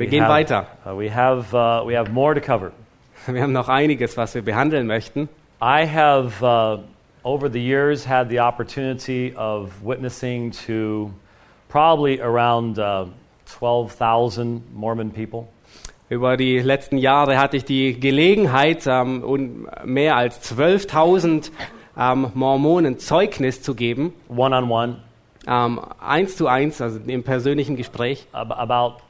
Wir We gehen have- weiter. uh, we have uh, we have more to cover. Wir haben noch einiges, was wir behandeln möchten. I have uh, over the years had the opportunity of witnessing to probably around uh, 12,000 Mormon people. Über die letzten Jahre hatte ich die Gelegenheit, ähm, und mehr als 12.000 ähm, Mormonen Zeugnis zu geben, one on one, ähm, eins zu eins, also im persönlichen Gespräch. about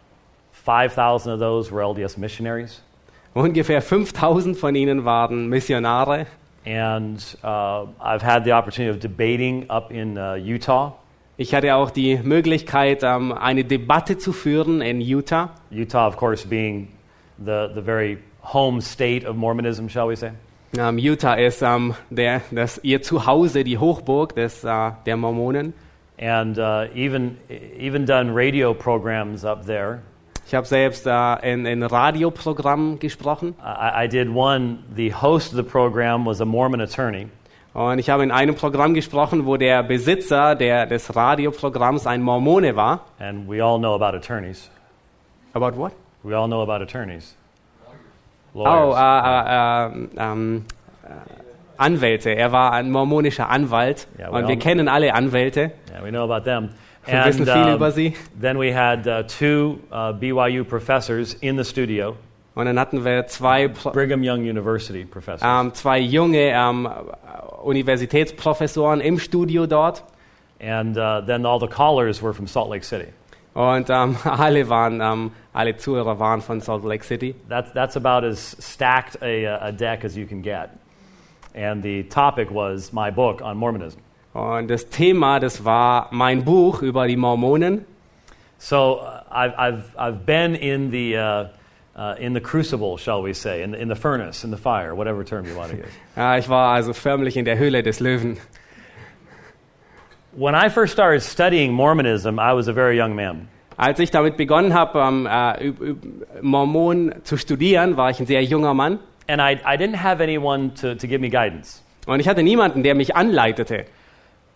5,000 of those were LDS missionaries. Ungefähr 5.000 von ihnen waren Missionare. And uh, I've had the opportunity of debating up in uh, Utah. Ich hatte auch die Möglichkeit, ähm, eine Debatte zu führen in Utah. Utah, of course, being the, the very home state of Mormonism, shall we say. Ähm, Utah ist ähm, der, das, ihr Zuhause, die Hochburg des, äh, der Mormonen. And uh, even, even done radio programs up there. Ich habe selbst äh, in ein Radioprogramm gesprochen. I, I did one, the host of the program was a Mormon attorney. Und ich habe in einem Programm gesprochen, wo der Besitzer der, des Radioprogramms ein Mormone war. And we all know about attorneys. About what? We all know about attorneys. Oh, Lawyers. äh, äh, ähm, äh, Anwälte. Er war ein mormonischer Anwalt. Ja, und wir kennen alle Anwälte. yeah, we know about them. Wir wissen viel um, über sie. then we had uh, two uh, BYU professors in the studio, Und dann hatten wir zwei, Pro Brigham Young University professors. ähm, zwei junge ähm, Universitätsprofessoren im Studio dort. and uh, then all the callers were from Salt Lake City. Und ähm, alle, waren, ähm, alle Zuhörer waren von Salt Lake City. That's, that's about as stacked a, a deck as you can get. And the topic was my book on Mormonism. Und das Thema, das war mein Buch über die Mormonen. So uh, I've, I've, I've been in the, uh, uh, in the crucible, shall we say, in the, in the furnace, in the fire, whatever term you want to use. Ja, ich war also förmlich in der Höhle des Löwen. when I first started studying Mormonism, I was a very young man. Als ich damit begonnen habe, ähm, äh, Mormon zu studieren, war ich ein sehr junger Mann. And I, I didn't have anyone to, to give me guidance. Und ich hatte niemanden, der mich anleitete.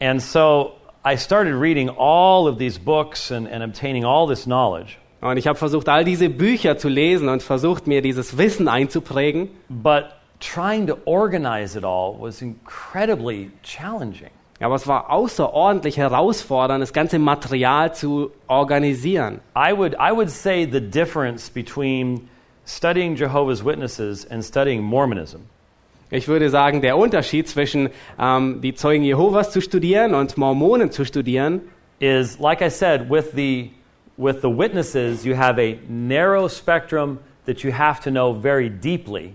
And so I started reading all of these books and, and obtaining all this knowledge. Und ich habe versucht, all diese Bücher zu lesen und versucht, mir dieses Wissen einzuprägen. But trying to organize it all was incredibly challenging. Aber es war außerordentlich herausfordernd, das ganze Material zu organisieren. I would, I would say the difference between studying Jehovah's Witnesses and studying Mormonism Ich würde sagen, der Unterschied zwischen ähm, die Zeugen Jehovas zu studieren und Mormonen zu studieren, is, like I said, with the, with the witnesses, you have a narrow spectrum that you have to know very deeply.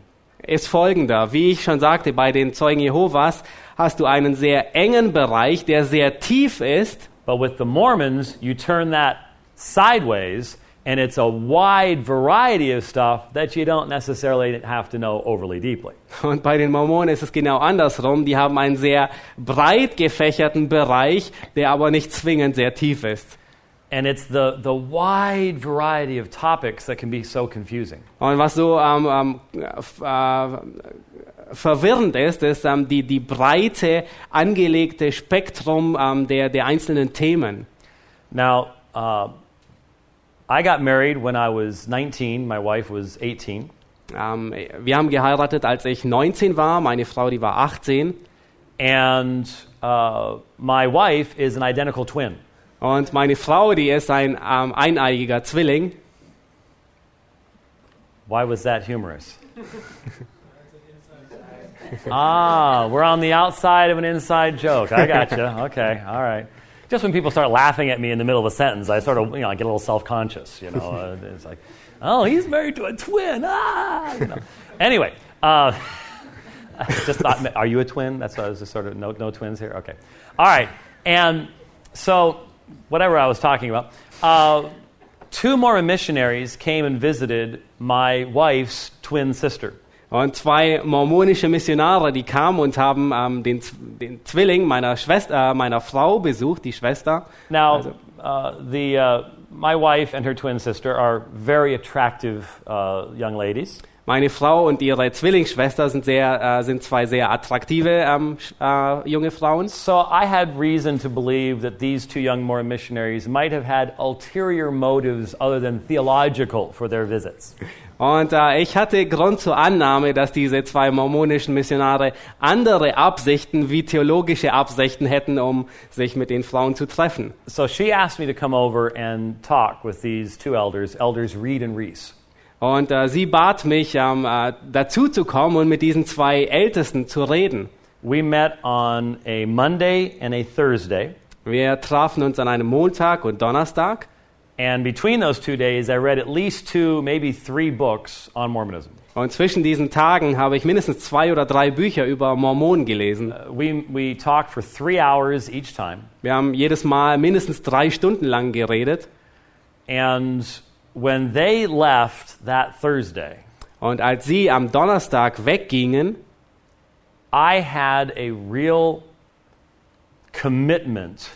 ist folgender. Wie ich schon sagte, bei den Zeugen Jehovas hast du einen sehr engen Bereich, der sehr tief ist. But with the Mormons, you turn that sideways, and it's a wide variety of stuff that you don't necessarily have to know overly deeply. Und bei den Mormonen ist es genau andersrum. Die haben einen sehr breit gefächerten Bereich, der aber nicht zwingend sehr tief ist. And it's the, the wide variety of topics that can be so confusing. Und was so ähm, ähm, äh, verwirrend ist, ist ähm, die, die breite, angelegte Spektrum ähm, der, der einzelnen Themen. Now, uh, I got married when I was 19, my wife was 18. Ähm, wir haben geheiratet, als ich 19 war, meine Frau, die war 18. And uh, my wife is an identical twin. Und meine Frau, die ist ein ähm, eineiiger Zwilling. Why was that humorous? ah, we're on the outside of an inside joke. I gotcha. Okay, all right. Just when people start laughing at me in the middle of a sentence, I sort of, you know, I get a little self-conscious. You know, uh, it's like, oh, he's married to a twin. Ah, you know. Anyway, uh, I just thought, are you a twin? That's why I was just sort of no, no twins here. Okay, all right. And so, whatever I was talking about. Uh, two Mormon missionaries came and visited my wife's twin sister. Und zwei mormonische Missionare, die kamen und haben ähm, den, den Zwilling meiner Schwester, äh, meiner Frau besucht, die Schwester. Now, uh, the, uh, my wife and her twin sister are very attractive uh, young ladies. Meine Frau und ihre Zwillingsschwester sind, sehr, äh, sind zwei sehr attraktive ähm, äh, junge Frauen. So I had reason to believe that these two young Mormon missionaries might have had ulterior motives other than theological for their visits. Und äh, ich hatte Grund zur Annahme, dass diese zwei mormonischen Missionare andere Absichten wie theologische Absichten hätten, um sich mit den Frauen zu treffen. So she asked me to come over and talk with these two elders, elders Reed and Reese. Und äh, sie bat mich, ähm, äh, dazu zu kommen und mit diesen zwei Ältesten zu reden. We met on a Monday and a Thursday. Wir trafen uns an einem Montag und Donnerstag. And between those two days, I read at least two, maybe three books on Mormonism. Und zwischen diesen Tagen habe ich mindestens zwei oder drei Bücher über Mormonen gelesen. Uh, We, we talked for three hours each time. Wir haben jedes Mal mindestens drei Stunden lang geredet. And when they left that Thursday, Und als sie am Donnerstag weggingen, I had a real commitment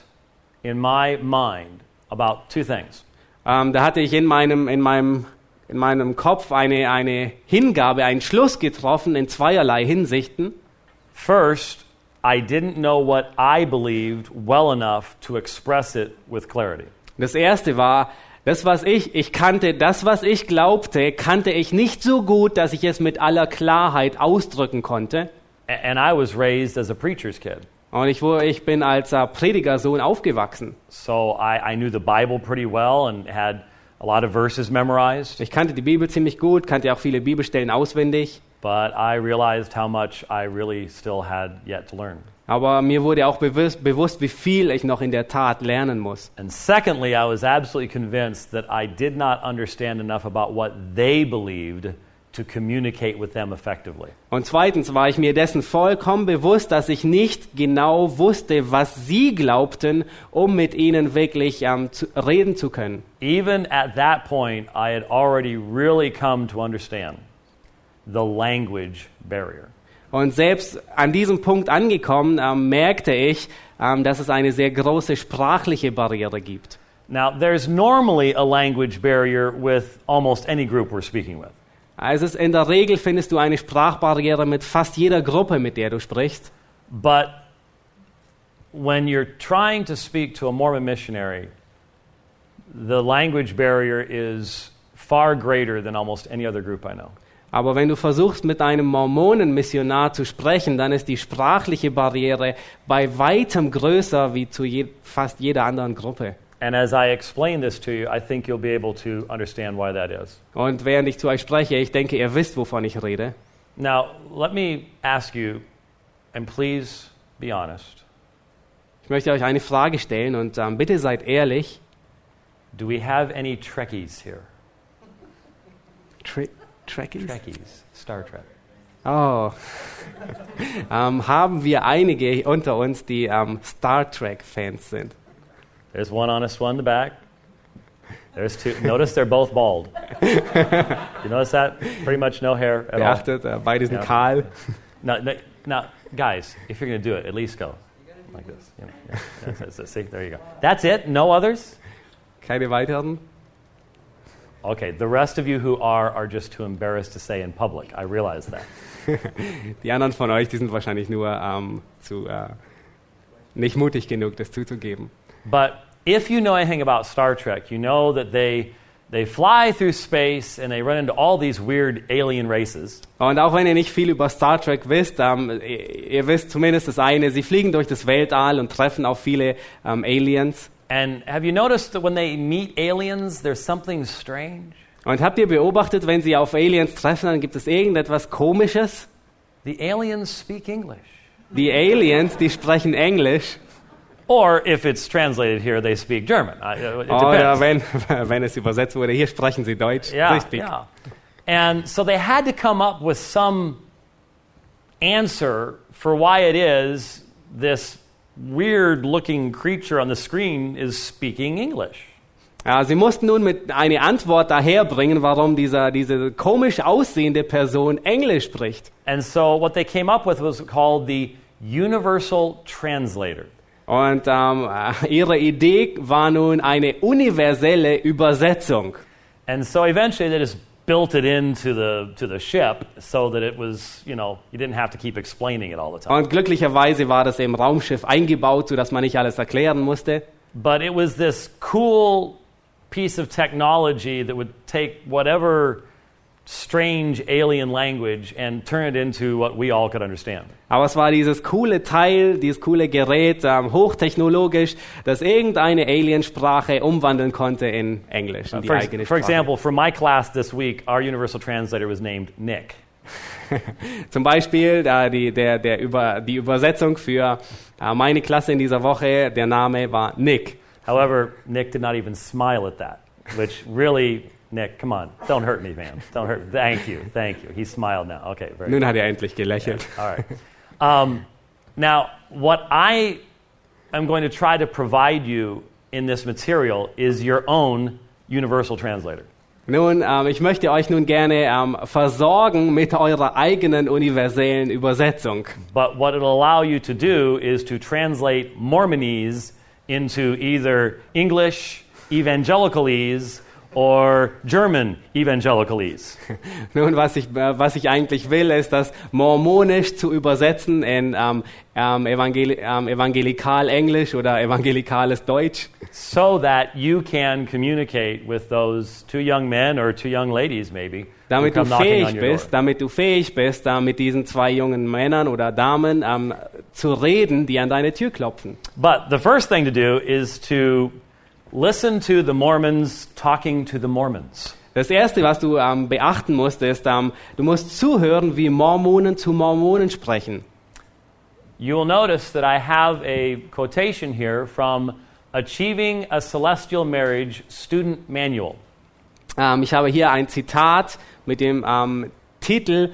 in my mind about two things. Ähm, da hatte ich in meinem, in meinem, in meinem Kopf eine, eine Hingabe, einen Schluss getroffen in zweierlei Hinsichten. First, I didn't know what I believed well enough to express it with clarity. Das erste war, das, was ich, ich kannte, das, was ich glaubte, kannte ich nicht so gut, dass ich es mit aller Klarheit ausdrücken konnte. And I was raised as a preacher's kid. Und ich, wurde, ich bin als äh, Predigersohn aufgewachsen. So I, I knew the Bible pretty well and had a lot of verses memorized. Ich kannte die Bibel ziemlich gut, kannte auch viele Bibelstellen auswendig. But I realized how much I really still had yet to learn. Aber mir wurde auch bewusst, bewusst, wie viel ich noch in der Tat lernen muss. And secondly, I was absolutely convinced that I did not understand enough about what they believed to communicate with them effectively. Und zweitens war ich mir dessen vollkommen bewusst, dass ich nicht genau wusste, was sie glaubten, um mit ihnen wirklich ähm, zu, reden zu können. Even at that point, I had already really come to understand the language barrier. Und selbst an diesem Punkt angekommen, ähm, merkte ich, ähm, dass es eine sehr große sprachliche Barriere gibt. Now, there's normally a language barrier with almost any group we're speaking with. Also in der Regel findest du eine Sprachbarriere mit fast jeder Gruppe, mit der du sprichst. But when you're trying to speak to a Mormon missionary, the language barrier is far greater than almost any other group I know. Aber wenn du versuchst, mit einem Mormonenmissionar zu sprechen, dann ist die sprachliche Barriere bei weitem größer wie zu je, fast jeder anderen Gruppe. And as I explain this to you, I think you'll be able to understand why that is. Und während ich zu euch spreche, ich denke, ihr wisst, wovon ich rede. Now, let me ask you, and please be honest Ich möchte euch eine Frage stellen und ähm, bitte seid ehrlich. do we have any Trekkies here? Tre Trekkies? Trekkies, Star Trek. Oh. ähm, haben wir einige unter uns, die ähm, Star Trek-Fans sind? There's one honest one in the back. There's two. Notice they're both bald. you notice that? Pretty much no hair at all. Beachtet, äh, beide sind Ja. kahl. Now, now, guys, if you're going to do it, at least go like this. You know, yeah. That's- that's it. See, there you go. That's it. No others. Keine weiteren? Okay. The rest of you who are are just too embarrassed to say in public. I realize that. Die anderen von euch, die sind wahrscheinlich nur ähm, zu, äh, nicht mutig genug, das zuzugeben. But if you know anything about Star Trek, you know that they they fly through space and they run into all these weird alien races. Und auch wenn ihr nicht viel über Star Trek wisst, ähm, ihr ihr wisst zumindest das eine, sie fliegen durch das Weltall und treffen auf viele ähm, Aliens. And have you noticed that when they meet aliens, there's something strange? Und habt ihr beobachtet, wenn sie auf Aliens treffen, dann gibt es irgendetwas Komisches? The aliens speak English. Die Aliens, die sprechen Englisch. Or if it's translated here, they speak German. Uh, It Oder wenn, wenn es übersetzt wurde, hier sprechen sie Deutsch. Yeah, Richtig. yeah. And so they had to come up with some answer for why it is this weird looking creature on the screen is speaking English. Ja, sie mussten nun mit eine Antwort daherbringen, warum dieser, diese komisch aussehende Person Englisch spricht. And so what they came up with was called the Universal Translator. Und ähm, ihre Idee war nun eine universelle Übersetzung. And so eventually they just built it into the to the ship so that it was, you know, you didn't have to keep explaining it all the time. Und glücklicherweise war das im Raumschiff eingebaut, sodass man nicht alles erklären musste. But it was this cool piece of technology that would take whatever strange alien language and turn it into what we all could understand. Aber es war dieses coole Teil, dieses coole Gerät, ähm, hochtechnologisch, das irgendeine Aliensprache umwandeln konnte in Englisch, in die For, eigene for Sprache. example, for my class this week, our universal translator was named Nick. Zum Beispiel äh, die, der, der über, die Übersetzung für äh, meine Klasse in dieser Woche, der Name war Nick. However, Nick did not even smile at that, which really, Nick, come on, don't hurt me, man. Don't hurt. Thank you, thank you. He smiled now. Okay, very Nun hat er endlich gelächelt. All right. Um, now, what I am going to try to provide you in this material is your own universal translator. Nun, ähm, ich möchte euch nun gerne ähm, versorgen mit eurer eigenen universellen Übersetzung. But what it'll allow you to do is to translate Mormonese into either English evangelicalese or German evangelicalese. Nun, was ich, äh, was ich eigentlich will, ist das Mormonisch zu übersetzen in ähm, ähm, Evangeli ähm, Evangelikal-Englisch oder evangelikales Deutsch, so that you can communicate with those two young men or two young ladies, maybe, damit du fähig bist, door. damit du fähig bist, äh, mit diesen zwei jungen Männern oder Damen ähm, zu reden, die an deine Tür klopfen. But the first thing to do is to listen to the Mormons talking to the Mormons. Das Erste, was du ähm, beachten musst, ist, ähm, du musst zuhören, wie Mormonen zu Mormonen sprechen. You will notice that I have a quotation here from Achieving a Celestial Marriage Student Manual. Ähm, ich habe hier ein Zitat mit dem ähm, Titel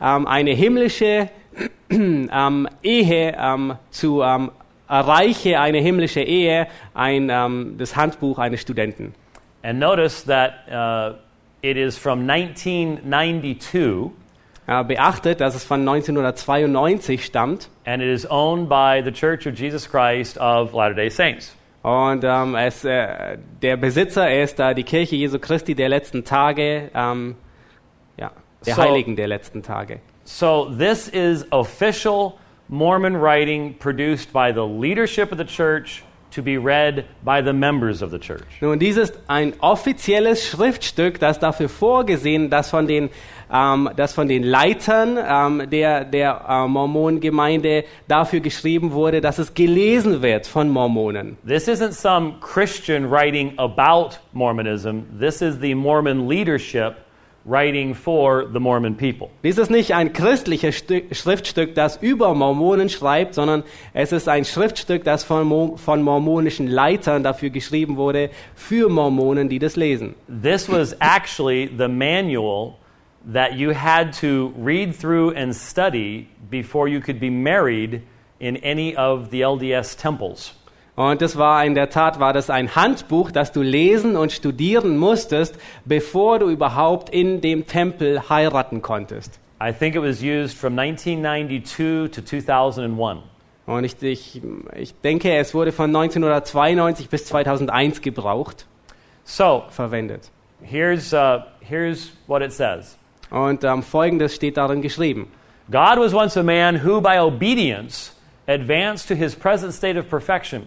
ähm, Eine himmlische ähm, Ehe zu erreiche eine himmlische Ehe, ein, ähm, das Handbuch eines Studenten. And notice that uh, it is from 1992 Äh, beachtet, dass es von 1992 stammt and it is owned by the Church of Jesus Christ of Latter day Saints. und ähm, es, äh, der Besitzer ist äh, die Kirche Jesu Christi der letzten Tage, ähm, ja, der So- Heiligen der letzten Tage. So, this is official Mormon writing produced by the leadership of the church to be read by the members of the church. Nun, dies ist ein offizielles Schriftstück, das dafür vorgesehen, dass von den, ähm, dass von den Leitern ähm, der, der äh, Mormonengemeinde dafür geschrieben wurde, dass es gelesen wird von Mormonen. This isn't some Christian writing about Mormonism. This is the Mormon leadership writing for the Mormon people. Dies ist nicht ein christliches Stück, Schriftstück, das über Mormonen schreibt, sondern es ist ein Schriftstück, das von, Mo von mormonischen Leitern dafür geschrieben wurde, für Mormonen, die das lesen. This was actually the manual that you had to read through and study before you could be married in any of the LDS temples. Und das war in der Tat, war das ein Handbuch, das du lesen und studieren musstest, bevor du überhaupt in dem Tempel heiraten konntest. I think it was used from 1992 to 2001. Und ich, ich, ich denke, es wurde von 1992 bis 2001 gebraucht, So, verwendet. here's, uh, here's what it says Und ähm, Folgendes steht darin geschrieben. God was once a man who, by obedience, advanced to his present state of perfection.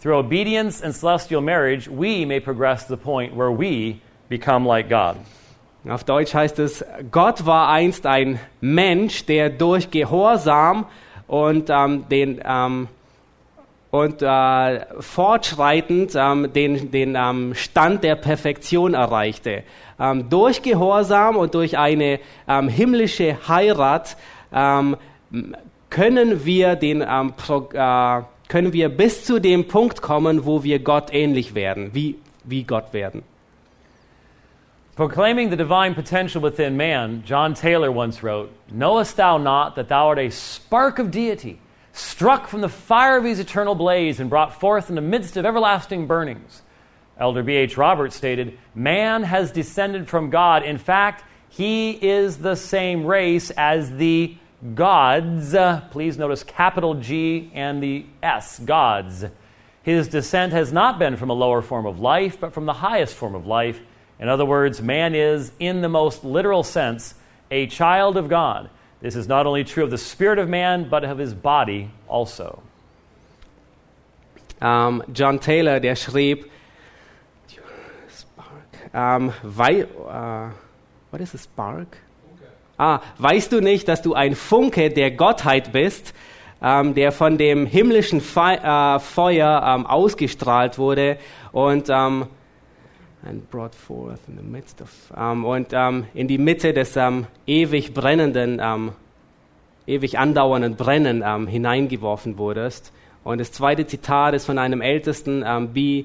Through obedience and celestial marriage, we may progress to the point where we become like God. Auf Deutsch heißt es, Gott war einst ein Mensch, der durch Gehorsam und ähm, den ähm, und äh, fortschreitend ähm, den, den ähm, Stand der Perfektion erreichte. Ähm, durch Gehorsam und durch eine ähm, himmlische Heirat ähm, können wir den ähm, Pro, äh, können wir bis zu dem Punkt kommen, wo wir Gott ähnlich werden, wie, wie Gott werden. Proclaiming the divine potential within man, John Taylor once wrote, Knowest thou not that thou art a spark of deity, struck from the fire of his eternal blaze and brought forth in the midst of everlasting burnings? Elder B.H. Roberts stated, Man has descended from God. In fact, he is the same race as the gods. Uh, please notice capital G and the S, gods. His descent has not been from a lower form of life, but from the highest form of life. In other words, man is, in the most literal sense, a child of God. This is not only true of the spirit of man, but of his body also. Ähm, John Taylor, der schrieb, wei, äh, what is a spark? Ah, weißt du nicht, dass du ein Funke der Gottheit bist, ähm, der von dem himmlischen Fe äh, Feuer ähm, ausgestrahlt wurde und ähm, and brought forth in the midst of ähm, und ähm, in die Mitte des ähm, ewig brennenden, ewig andauernden Brennen hineingeworfen wurdest. Und das zweite Zitat ist von einem ältesten B.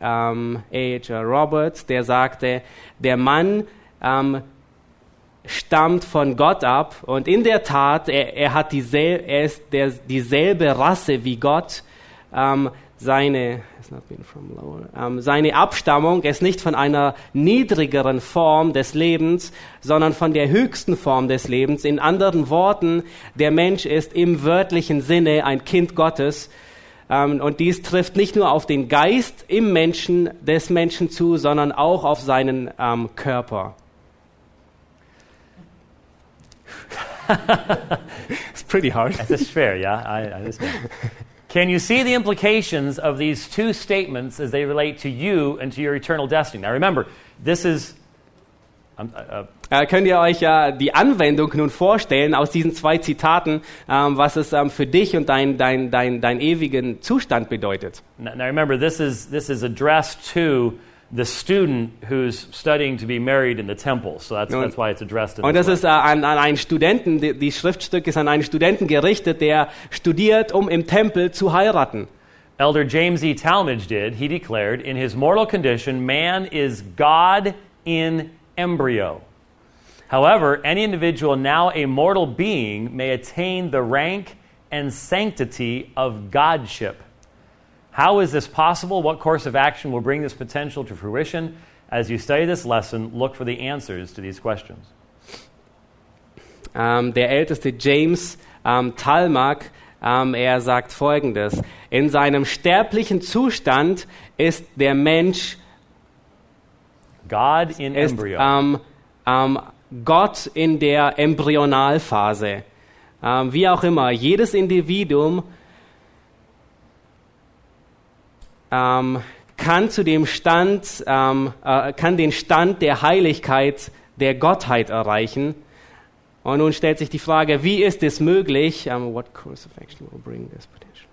Ähm, H. Roberts, der sagte, der Mann ähm, stammt von Gott ab und in der Tat, er, er hat diesel, er ist der, dieselbe Rasse wie Gott. Ähm, seine, ähm, seine Abstammung ist nicht von einer niedrigeren Form des Lebens, sondern von der höchsten Form des Lebens. In anderen Worten, der Mensch ist im wörtlichen Sinne ein Kind Gottes. Ähm, und dies trifft nicht nur auf den Geist im Menschen, des Menschen zu, sondern auch auf seinen ähm, Körper. it's pretty hard. That's fair, yeah. I, I understand. Can you see the implications of these two statements as they relate to you and to your eternal destiny? Now remember, this is. Um, uh, äh, könnt ihr euch ja die Anwendung nun vorstellen aus diesen zwei Zitaten, ähm, was es ähm, für dich und deinen dein, dein, dein ewigen Zustand bedeutet? Now, now remember, this is, this is addressed to the student who's studying to be married in the temple. So that's, that's why it's addressed in Und das ist äh, an, an einen Studenten, die, die Schriftstück ist an einen Studenten gerichtet, der studiert, um im Tempel zu heiraten. Elder James E. Talmage did. He declared, in his mortal condition, man is God in embryo. However, any individual now a mortal being may attain the rank and sanctity of godship. How is this possible? What course of action will bring this potential to fruition? As you study this lesson, look for the answers to these questions. Um, der älteste James um, Talmag, um, er sagt folgendes: In seinem sterblichen Zustand ist der Mensch God in ist, embryo. Gott in der Embryonalphase. wie auch immer, jedes Individuum ähm, kann zu dem Stand, ähm, äh, kann den Stand der Heiligkeit, der Gottheit erreichen. Und nun stellt sich die Frage, wie ist es möglich? Um, what course of action will bring this potential?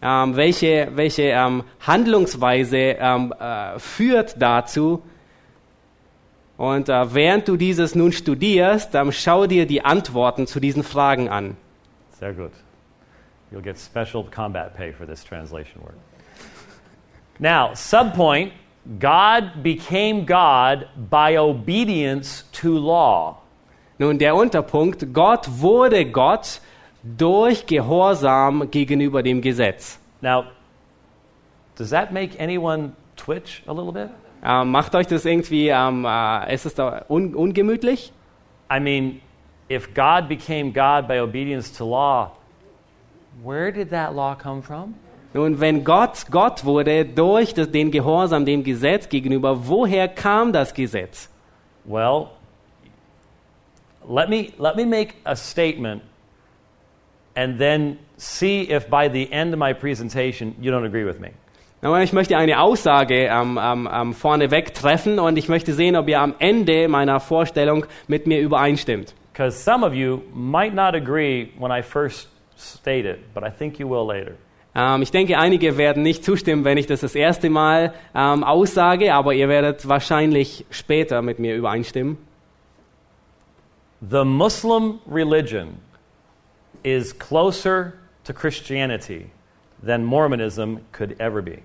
Ähm, welche welche ähm, Handlungsweise ähm, äh, führt dazu? Und äh, während du dieses nun studierst, ähm, schau dir die Antworten zu diesen Fragen an. Sehr gut. You'll get special combat pay for this translation word. Now, subpoint God became God by obedience to law. Nun, der Unterpunkt, Gott wurde Gott durch Gehorsam gegenüber dem Gesetz. Now, does that make anyone twitch a little bit? Ähm, macht euch das irgendwie, ähm, äh, ist es da un ungemütlich? I mean, if God became God by obedience to law, where did that law come from? Nun, wenn Gott Gott wurde durch den Gehorsam dem Gesetz gegenüber, woher kam das Gesetz? Well, let me, let me make a statement and then see if by the end of my presentation you don't agree with me. Ich möchte eine Aussage ähm, ähm, vorneweg treffen und ich möchte sehen, ob ihr am Ende meiner Vorstellung mit mir übereinstimmt. Because some of you might not agree when I first state it, but I think you will later. Ähm, ich denke, einige werden nicht zustimmen, wenn ich das das erste Mal ähm, aussage, aber ihr werdet wahrscheinlich später mit mir übereinstimmen. The Muslim religion is closer to Christianity than Mormonism could ever be.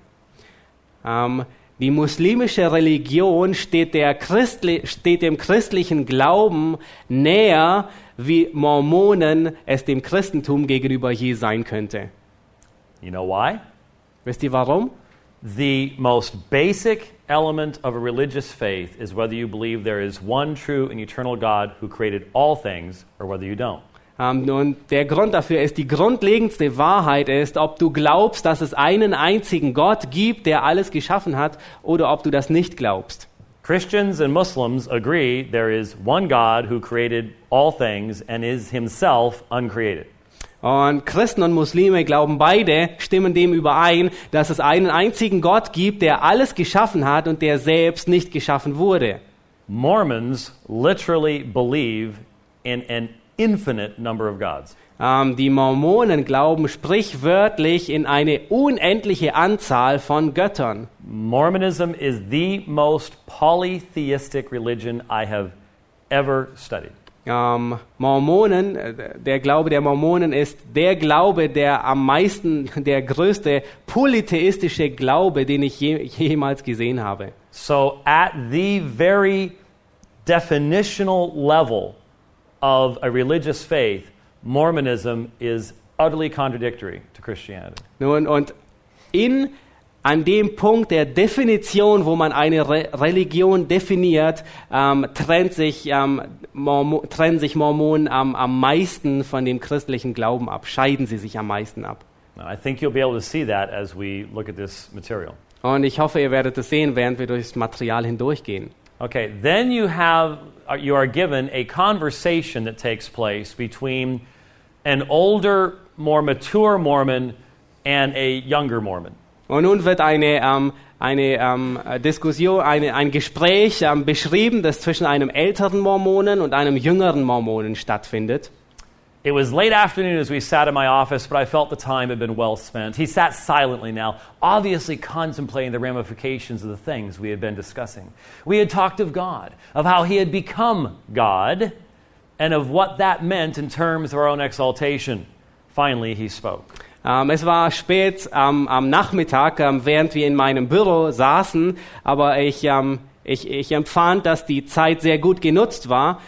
Ähm, die muslimische Religion steht, Christli steht dem christlichen Glauben näher, wie Mormonen es dem Christentum gegenüber je sein könnte. You know why? Wisst ihr warum? The most basic element of a religious faith is whether you believe there is one true and eternal God who created all things or whether you don't. Ähm, und der Grund dafür ist, die grundlegendste Wahrheit ist, ob du glaubst, dass es einen einzigen Gott gibt, der alles geschaffen hat, oder ob du das nicht glaubst. Christians and Muslims agree there is one God who created all things and is himself uncreated. Und Christen und Muslime glauben beide, stimmen dem überein, dass es einen einzigen Gott gibt, der alles geschaffen hat und der selbst nicht geschaffen wurde. Mormons literally believe in an infinite number of gods. Ähm, die Mormonen glauben sprichwörtlich in eine unendliche Anzahl von Göttern. Mormonism is the most polytheistic religion I have ever studied. Ähm, Mormonen, äh, der Glaube der Mormonen ist der Glaube, der am meisten, der größte polytheistische Glaube, den ich je, jemals gesehen habe. So, at the very definitional level of a religious faith, Mormonism is utterly contradictory to Christianity. Nun, und in, an dem Punkt der Definition, wo man eine Re Religion definiert, ähm, trennt sich, ähm, Mormo trennen sich Mormonen am, am meisten von dem christlichen Glauben ab, scheiden sie sich am meisten ab. Now, I think you'll be able to see that as we look at this material. Und ich hoffe, ihr werdet es sehen, während wir durchs Material hindurchgehen. Okay, then you have uh, you are given a conversation that takes place between an older, more mature Mormon and a younger Mormon. Und nun wird eine, ähm, eine ähm, Diskussion, eine, ein Gespräch ähm, beschrieben, das zwischen einem älteren Mormonen und einem jüngeren Mormonen stattfindet. It was late afternoon as we sat in my office, but I felt the time had been well spent. He sat silently now, obviously contemplating the ramifications of the things we had been discussing. We had talked of God, of how he had become God, and of what that meant in terms of our own exaltation. Finally, he spoke. Ähm, es war spät ähm, am Nachmittag, ähm, während wir in meinem Büro saßen, aber ich, ähm, ich, ich empfand, dass die Zeit sehr gut genutzt war.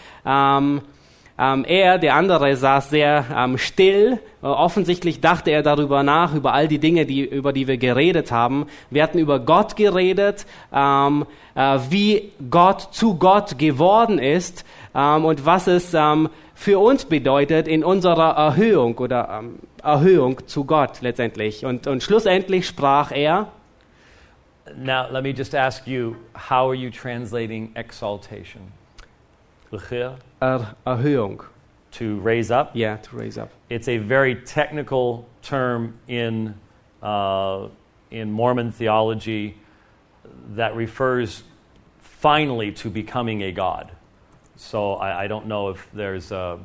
Ähm, er, der andere, saß sehr ähm, still. Äh, offensichtlich dachte er darüber nach, über all die Dinge, die, über die wir geredet haben. Wir hatten über Gott geredet, ähm, äh, wie Gott zu Gott geworden ist ähm, und was es ähm, für uns bedeutet in unserer Erhöhung oder ähm, Erhöhung zu Gott letztendlich. Und, und schlussendlich sprach er, Now, let me just ask you how are you translating exaltation? Er, Erhöhung. To raise up? Yeah, to raise up. It's a very technical term in, uh, in Mormon theology that refers finally to becoming a god. So I, I don't know if there's a,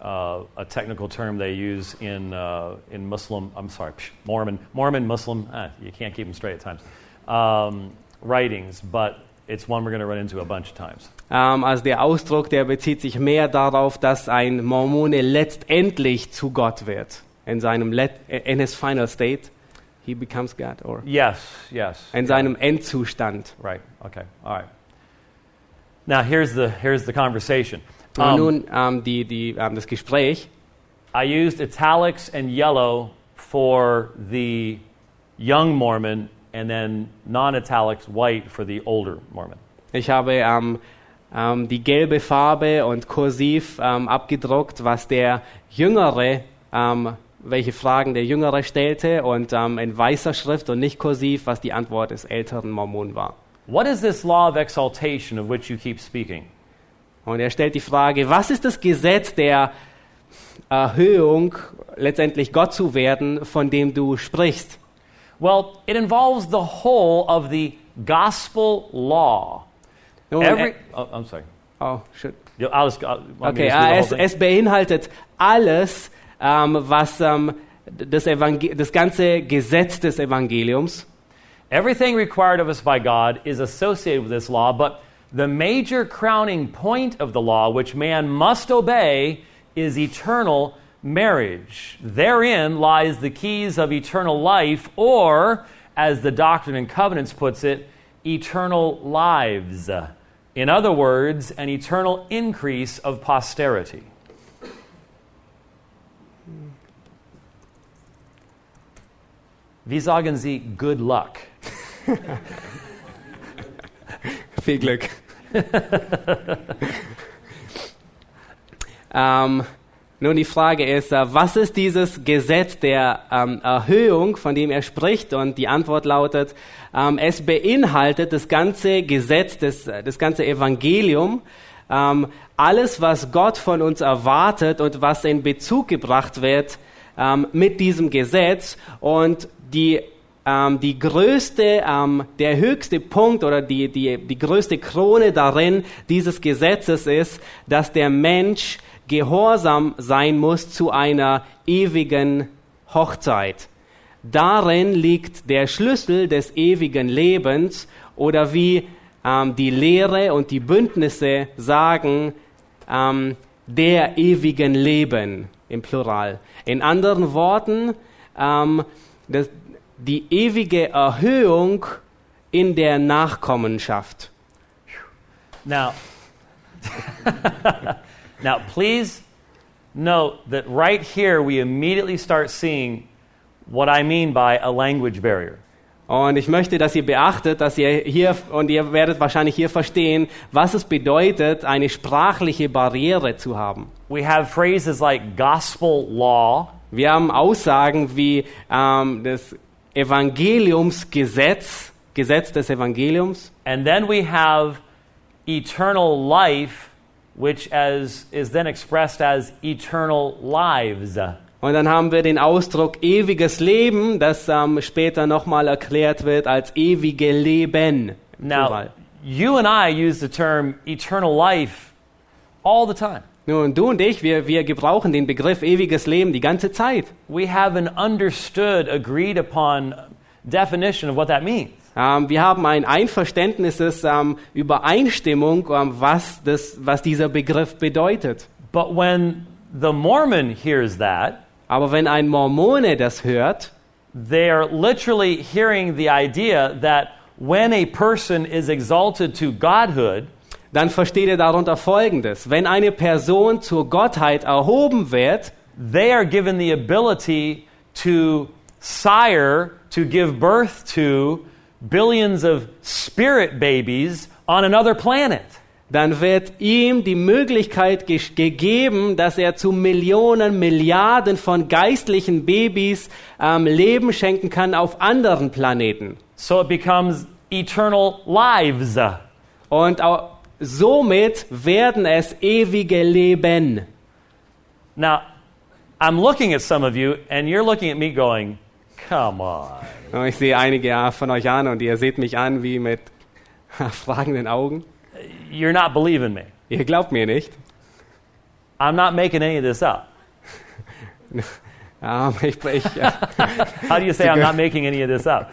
uh, a technical term they use in, uh, in Muslim, I'm sorry, psh, Mormon, Mormon, Muslim, ah, you can't keep them straight at times, um, writings, but it's one we're going to run into a bunch of times. Ähm, also der Ausdruck, der bezieht sich mehr darauf, dass ein Mormone letztendlich zu Gott wird. In seinem Let in his final state, he becomes God. Or Yes, yes. in seinem Endzustand. Right, okay, all right. Now here's the, here's the conversation. Und Um, nun ähm, die, die, ähm, das Gespräch. I used italics and yellow for the young Mormon and then non italics white for the older Mormon. Ich habe ähm, ähm, die gelbe Farbe und kursiv ähm, abgedruckt, was der Jüngere, ähm, welche Fragen der Jüngere stellte und ähm, in weißer Schrift und nicht kursiv, was die Antwort des älteren Mormon war. What is this law of exaltation of which you keep speaking? Und er stellt die Frage, was ist das Gesetz der Erhöhung, letztendlich Gott zu werden, von dem du sprichst? Well, it involves the whole of the gospel law. Nun, Every, äh, oh, I'm sorry. oh, shit. Yeah, I'll just, I'll, want me Okay, to just do the ah, whole es, thing? es beinhaltet alles, ähm, was ähm, das, Evangel das ganze Gesetz des Evangeliums. Everything required of us by God is associated with this law, but the major crowning point of the law, which man must obey, is eternal marriage. Therein lies the keys of eternal life, or, as the Doctrine and Covenants puts it, eternal lives. In other words, an eternal increase of posterity. Wie sagen Sie good luck? Viel Glück. ähm, nun, die Frage ist, äh, was ist dieses Gesetz der ähm, Erhöhung, von dem er spricht? Und die Antwort lautet, ähm, es beinhaltet das ganze Gesetz, das, das ganze Evangelium, ähm, alles, was Gott von uns erwartet und was in Bezug gebracht wird ähm, mit diesem Gesetz. Und die ähm, die größte, ähm, der höchste Punkt oder die, die, die größte Krone darin dieses Gesetzes ist, dass der Mensch gehorsam sein muss zu einer ewigen Hochzeit. Darin liegt der Schlüssel des ewigen Lebens oder wie ähm, die Lehre und die Bündnisse sagen, ähm, der ewigen Leben im Plural. In anderen Worten, ähm, das, die ewige Erhöhung in der Nachkommenschaft. Now, now, please note that right here we immediately start seeing what I mean by a language barrier. Und ich möchte, dass ihr beachtet, dass ihr hier, und ihr werdet wahrscheinlich hier verstehen, was es bedeutet, eine sprachliche Barriere zu haben. We have phrases like gospel law, Wir haben Aussagen wie ähm, das Evangeliumsgesetz, Gesetz des Evangeliums. and then we have eternal life, which as, is then expressed as eternal lives. Und dann haben wir den Ausdruck ewiges Leben, das ähm, später nochmal erklärt wird als ewige Leben. Now, you and I use the term eternal life all the time. Nun, du und ich, wir, wir gebrauchen den Begriff ewiges Leben die ganze Zeit. We have an understood, agreed upon definition of what that means. Ähm, wir haben ein einverständnisses ähm, Übereinstimmung, ähm, was, das, was dieser Begriff bedeutet. But when the Mormon hears that, Aber wenn ein Mormone das hört, they are literally hearing the idea that when a person is exalted to godhood, dann versteht er darunter Folgendes. Wenn eine Person zur Gottheit erhoben wird, they are given the ability to sire, to give birth to billions of spirit babies on another planet. dann wird ihm die Möglichkeit ge gegeben, dass er zu Millionen, Milliarden von geistlichen Babys ähm, Leben schenken kann auf anderen Planeten. So it becomes eternal lives. Und auch somit werden es ewige Leben. Now, I'm looking at some of you, and you're looking at me going, come on. Und ich sehe einige von euch an und ihr seht mich an wie mit fragenden Augen. You're not believing me. Ihr glaubt mir nicht. I'm not making any of this up. Ähm, ich, ich, äh, How do you say I'm not making any of this up?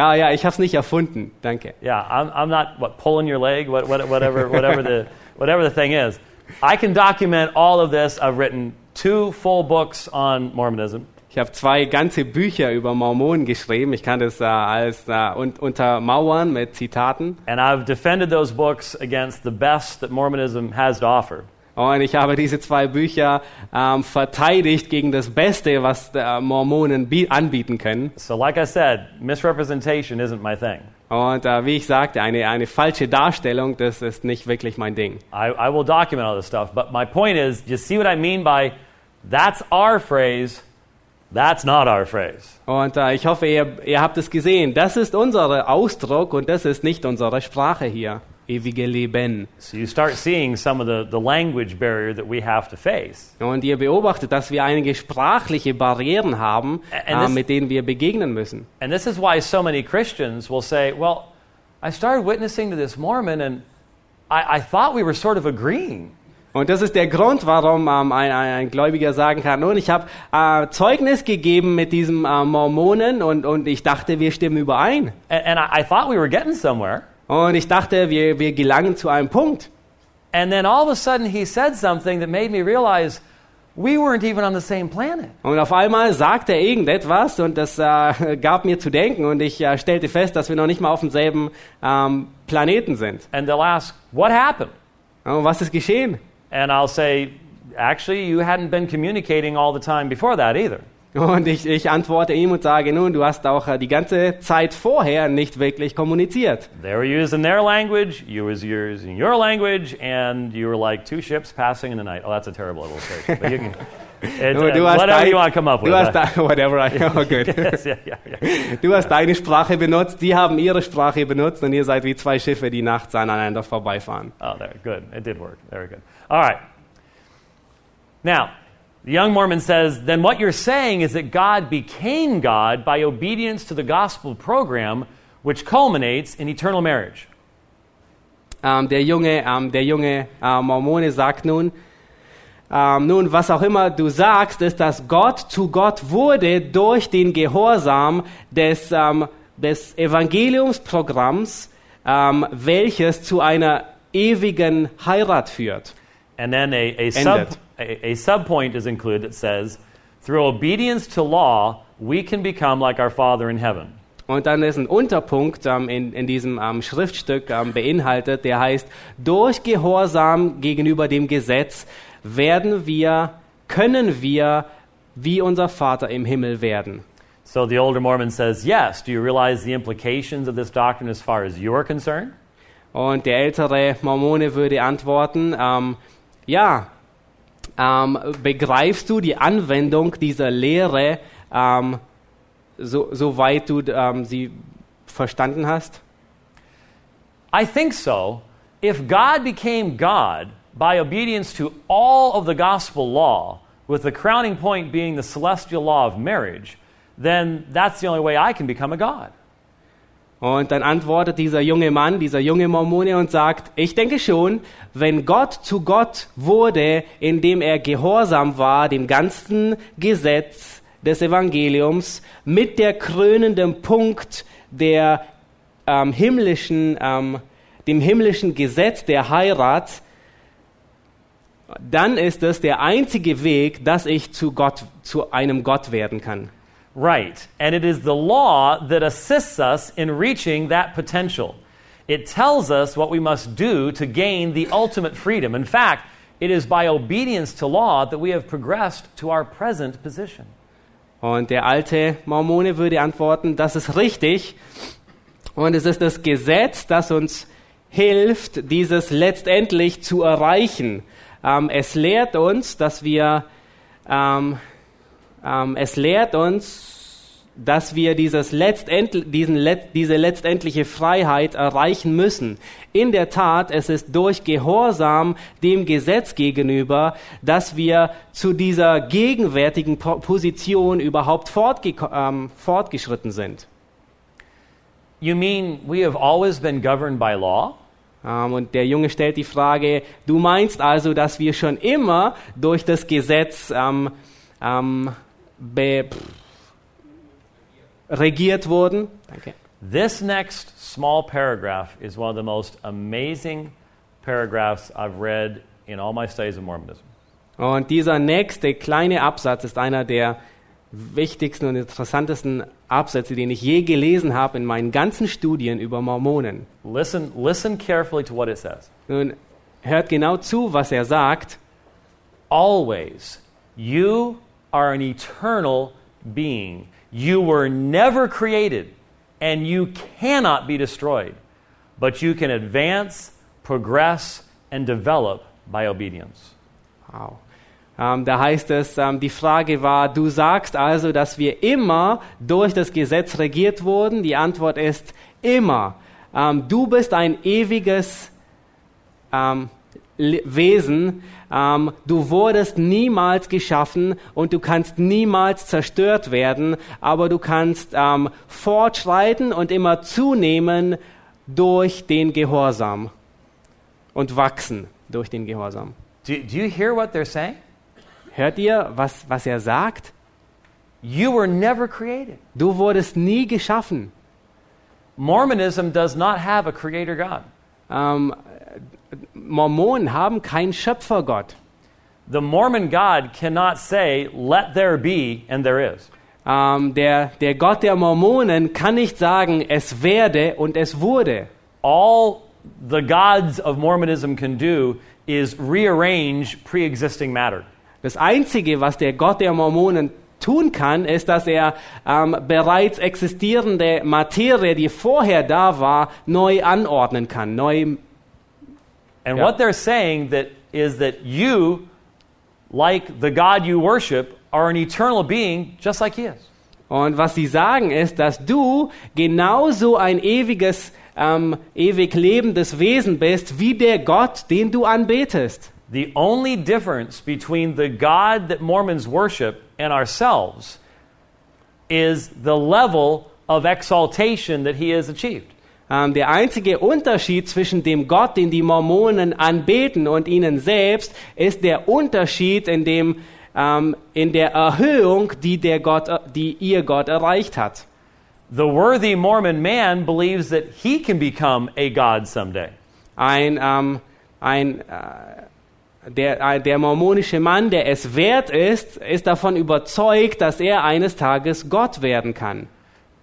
Ja, ja, ich habe es nicht erfunden. Danke. Yeah, I'm, I'm not what pulling your leg, what, what, whatever, whatever the whatever the thing is. I can document all of this. I've written two full books on Mormonism. Ich habe zwei ganze Bücher über Mormonen geschrieben. Ich kann das äh, als äh, un untermauern mit Zitaten. And I've defended those books against the best that Mormonism has to offer. Und ich habe diese zwei Bücher ähm, verteidigt gegen das Beste, was äh, Mormonen bi- anbieten können. So, like I said, misrepresentation isn't my thing. Und äh, wie ich sagte, eine, eine falsche Darstellung, das ist nicht wirklich mein Ding. I, I will document all this stuff. But my point is, you see what I mean by that's our phrase, that's not our phrase. Und äh, ich hoffe, ihr, ihr habt es gesehen. Das ist unser Ausdruck und das ist nicht unsere Sprache hier. Ewige Leben. So you start seeing some of the, the language barrier that we have to face. Und ihr beobachtet, dass wir einige sprachliche Barrieren haben, And äh, this- mit denen wir begegnen müssen. And this is why so many Christians will say, Well, I started witnessing to this Mormon and I, I thought we were sort of agreeing. Und das ist der Grund, warum ähm, ein, ein, ein Gläubiger sagen kann, nun, ich habe äh, Zeugnis gegeben mit diesem äh, Mormonen und, und ich dachte, wir stimmen überein. And, and I, I Und ich dachte, wir, wir gelangen zu einem Punkt. And then all of a sudden he said something that made me realize we weren't even on the same planet. Und auf einmal sagte er irgendetwas und das äh, gab mir zu denken und ich äh, stellte fest, dass wir noch nicht mal auf demselben ähm, Planeten sind. And they'll ask, What happened? Und was ist geschehen? And I'll say, Actually, you hadn't been communicating all the time before that either. Und ich, ich antworte ihm und sage, nun, du hast auch äh, die ganze Zeit vorher nicht wirklich kommuniziert. They were using their language, you was using your language, and you were like two ships passing in the night. Oh, that's a terrible illustration. But you can, it, Du, uh, du hast whatever dein- you want to come up with. Du hast Uh, da, whatever, I, oh, good. yes, yeah, yeah, yeah. Du hast deine Sprache benutzt, die haben ihre Sprache benutzt und ihr seid wie zwei Schiffe, die nachts aneinander vorbeifahren. Oh, there, good. It did work. Very good. All right. Now, the young Mormon says, then what you're saying is that God became God by obedience to the gospel program, which culminates in eternal marriage. Ähm, der junge, ähm, der junge äh, Mormone sagt nun, ähm, nun, was auch immer du sagst, ist, dass Gott zu Gott wurde durch den Gehorsam des, ähm, des Evangeliumsprogramms, ähm, welches zu einer ewigen Heirat führt. And then a, a, sub. A, a subpoint is included that says, through obedience to law, we can become like our Father in heaven. Und dann ist ein Unterpunkt ähm, in, in diesem ähm, Schriftstück ähm, beinhaltet, der heißt, durch Gehorsam gegenüber dem Gesetz werden wir, können wir wie unser Vater im Himmel werden. So the older Mormon says, yes, do you realize the implications of this doctrine as far as you are concerned? Und der ältere Mormone würde antworten, ähm, ja, ähm, begreifst du die Anwendung dieser Lehre, ähm, so, du ähm, sie verstanden hast? I think so. If God became God by obedience to all of the gospel law, with the crowning point being the celestial law of marriage, then that's the only way I can become a God. Und dann antwortet dieser junge Mann, dieser junge Mormone und sagt, ich denke schon, wenn Gott zu Gott wurde, indem er gehorsam war dem ganzen Gesetz des Evangeliums, mit der krönenden Punkt der ähm, himmlischen, ähm, dem himmlischen Gesetz der Heirat, dann ist es der einzige Weg, dass ich zu Gott, zu einem Gott werden kann. Right. And it is the law that assists us in reaching that potential. It tells us what we must do to gain the ultimate freedom. In fact, it is by obedience to law that we have progressed to our present position. Und der alte Mormone würde antworten, das ist richtig. Und es ist das Gesetz, das uns hilft, dieses letztendlich zu erreichen. Ähm, es lehrt uns, dass wir, ähm, ähm, es lehrt uns, dass wir dieses letztendl diesen Let diese letztendliche Freiheit erreichen müssen. In der Tat, es ist durch Gehorsam dem Gesetz gegenüber, dass wir zu dieser gegenwärtigen Po- Position überhaupt fortge ähm, fortgeschritten sind. You mean we have always been governed by law? Ähm, und der Junge stellt die Frage, du meinst also, dass wir schon immer durch das Gesetz ähm, ähm, be pff, regiert wurden? Danke. This next small paragraph is one of the most amazing paragraphs I've read in all my studies of Mormonism. Und dieser nächste kleine Absatz ist einer der wichtigsten und interessantesten Absätze, den ich je gelesen habe in meinen ganzen Studien über Mormonen. Listen, listen carefully to what it says. Nun hört genau zu, was er sagt. Always, you are an eternal being. You were never created, and you cannot be destroyed. But you can advance, progress, and develop by obedience. Wow. Ähm, da heißt es, ähm, die Frage war, du sagst also, dass wir immer durch das Gesetz regiert wurden. Die Antwort ist immer. Ähm, du bist ein ewiges ähm, Wesen. Ähm, du wurdest niemals geschaffen und du kannst niemals zerstört werden, aber du kannst ähm, fortschreiten und immer zunehmen durch den Gehorsam und wachsen durch den Gehorsam. Do, do you hear what they're saying? Hört ihr, was, was er sagt? You were never created. Du wurdest nie geschaffen. Mormonism does not have a creator God. Ähm, Mormonen haben keinen Schöpfergott. The Mormon God cannot say, let there be, and there is. Ähm, der, der Gott der Mormonen kann nicht sagen, es werde und es wurde. All the gods of Mormonism can do is rearrange pre existing matter. Das Einzige, was der Gott der Mormonen tun kann, ist, dass er ähm, bereits existierende Materie, die vorher da war, neu anordnen kann, neu And Yeah. what they're saying that is that you, like the God you worship, are an eternal being just like he is. Und was sie sagen ist, dass du genauso ein ewiges, ähm, ewig lebendes Wesen bist, wie der Gott, den du anbetest. The only difference between the God that Mormons worship and ourselves is the level of exaltation that he has achieved. Ähm, der einzige Unterschied zwischen dem Gott, den die Mormonen anbeten, und ihnen selbst, ist der Unterschied in, dem, ähm, in der Erhöhung, die, der Gott, die ihr Gott erreicht hat. The worthy Mormon man believes that he can become a God someday. Ein, ähm, ein, äh, der, äh, der mormonische Mann, der es wert ist, ist davon überzeugt, dass er eines Tages Gott werden kann.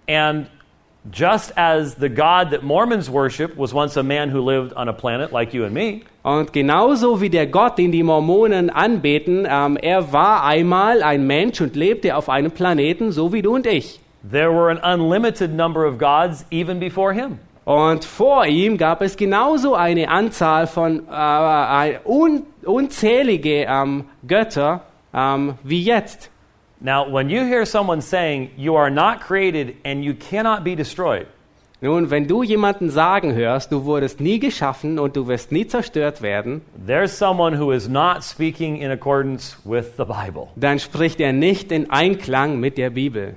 And just as the God that Mormons worship was once a man who lived on a planet like you and me, Und genauso wie der Gott, den die Mormonen anbeten, ähm, er war einmal ein Mensch und lebte auf einem Planeten, so wie du und ich. there were an unlimited number of gods even before him. Und vor ihm gab es genauso eine Anzahl von äh, un, unzählige ähm, Götter ähm, wie jetzt. Now, when you hear someone saying you are not created and you cannot be destroyed, Nun, wenn du jemanden sagen hörst, du wurdest nie geschaffen und du wirst nie zerstört werden, there's someone who is not speaking in accordance with the Bible. dann spricht er nicht in Einklang mit der Bibel.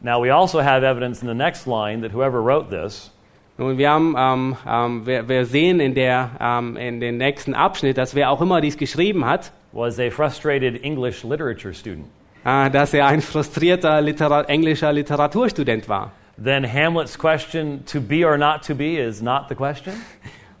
Now, we also have evidence in the next line that whoever wrote this Nun, wir, haben, ähm, ähm, wir, wir sehen in, der, ähm, in dem nächsten Abschnitt, dass wer auch immer dies geschrieben hat, was a frustrated English literature student. äh, dass er ein frustrierter Litera englischer Literaturstudent war. Then Hamlet's question, to be or not to be, is not the question.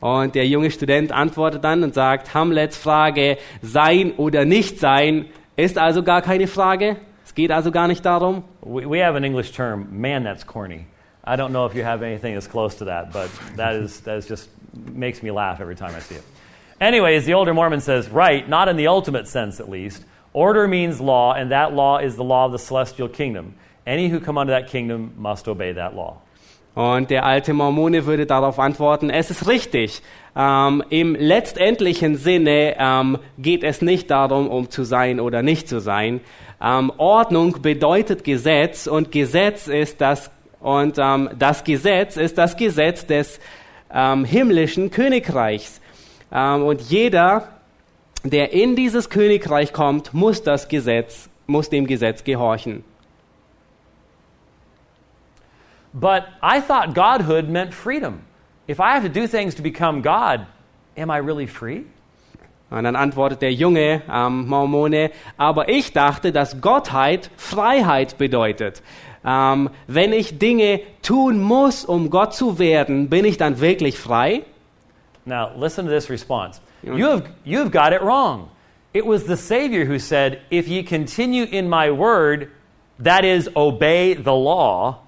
Und der junge Student antwortet dann und sagt, Hamlets Frage, sein oder nicht sein, ist also gar keine Frage. Es geht also gar nicht darum. We, we have an English term, man, that's corny. I don't know if you have anything that's close to that, but that is, that is just makes me laugh every time I see it. Anyways, the older Mormon says, right, not in the ultimate sense at least. Order means law, and that law is the law of the celestial kingdom. Any who come under that kingdom must obey that law. Und der alte Mormone würde darauf antworten, es ist richtig. Ähm, Im letztendlichen Sinne ähm, geht es nicht darum, um zu sein oder nicht zu sein. Ähm, Ordnung bedeutet Gesetz und Gesetz ist das und ähm, das Gesetz ist das Gesetz des ähm, himmlischen Königreichs. Ähm, und jeder, der in dieses Königreich kommt, muss das Gesetz, muss dem Gesetz gehorchen. But I thought godhood meant freedom. If I have to do things to become God, am I really free? Und dann antwortet der junge ähm, Mormone, aber ich dachte, dass Gottheit Freiheit bedeutet. Ähm, wenn ich Dinge tun muss, um Gott zu werden, bin ich dann wirklich frei? Now, listen to this response. You have, you have got it wrong. It was the Savior who said, If ye continue in my word, that is, obey the law,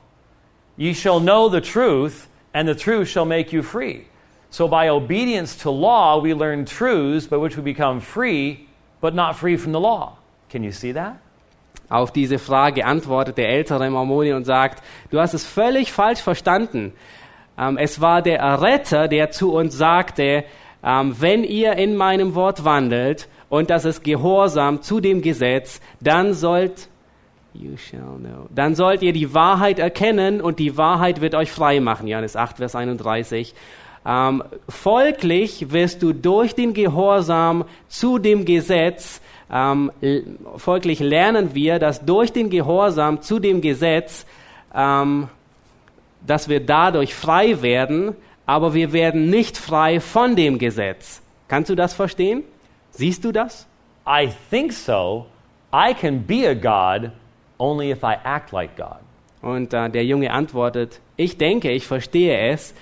ye shall know the truth, and the truth shall make you free. So, by obedience to law, we learn truths by which we become free, but not free from the law. Can you see that? Auf diese Frage antwortet der ältere Mormone und sagt, du hast es völlig falsch verstanden. Ähm, es war der Erretter, der zu uns sagte, ähm, wenn ihr in meinem Wort wandelt und das ist Gehorsam zu dem Gesetz, dann sollt You shall know. Dann sollt ihr die Wahrheit erkennen und die Wahrheit wird euch frei machen. Johannes 8, Vers 31. Ähm, folglich wirst du durch den Gehorsam zu dem Gesetz, ähm, folglich lernen wir, dass durch den Gehorsam zu dem Gesetz, ähm, dass wir dadurch frei werden, aber wir werden nicht frei von dem Gesetz. Kannst du das verstehen? Siehst du das? I think so. I can be a God only if I act like God. Und äh, der Junge antwortet, ich denke, ich verstehe es.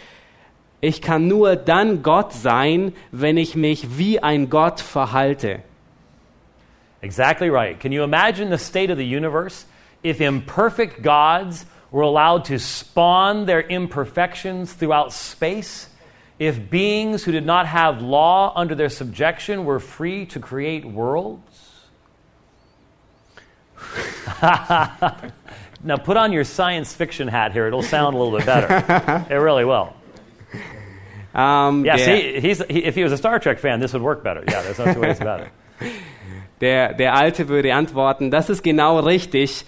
Ich kann nur dann Gott sein, wenn ich mich wie ein Gott verhalte. Exactly right. Can you imagine the state of the universe if imperfect gods were allowed to spawn their imperfections throughout space? If beings who did not have law under their subjection were free to create worlds? Now put on your science fiction hat here. It'll sound a little bit better. it really will. Ähm, Yeah, der, see, he's, he, if he was a Star Trek fan, this would work better. Yeah, there's no two ways about it. der, der Alte würde antworten, das ist genau richtig.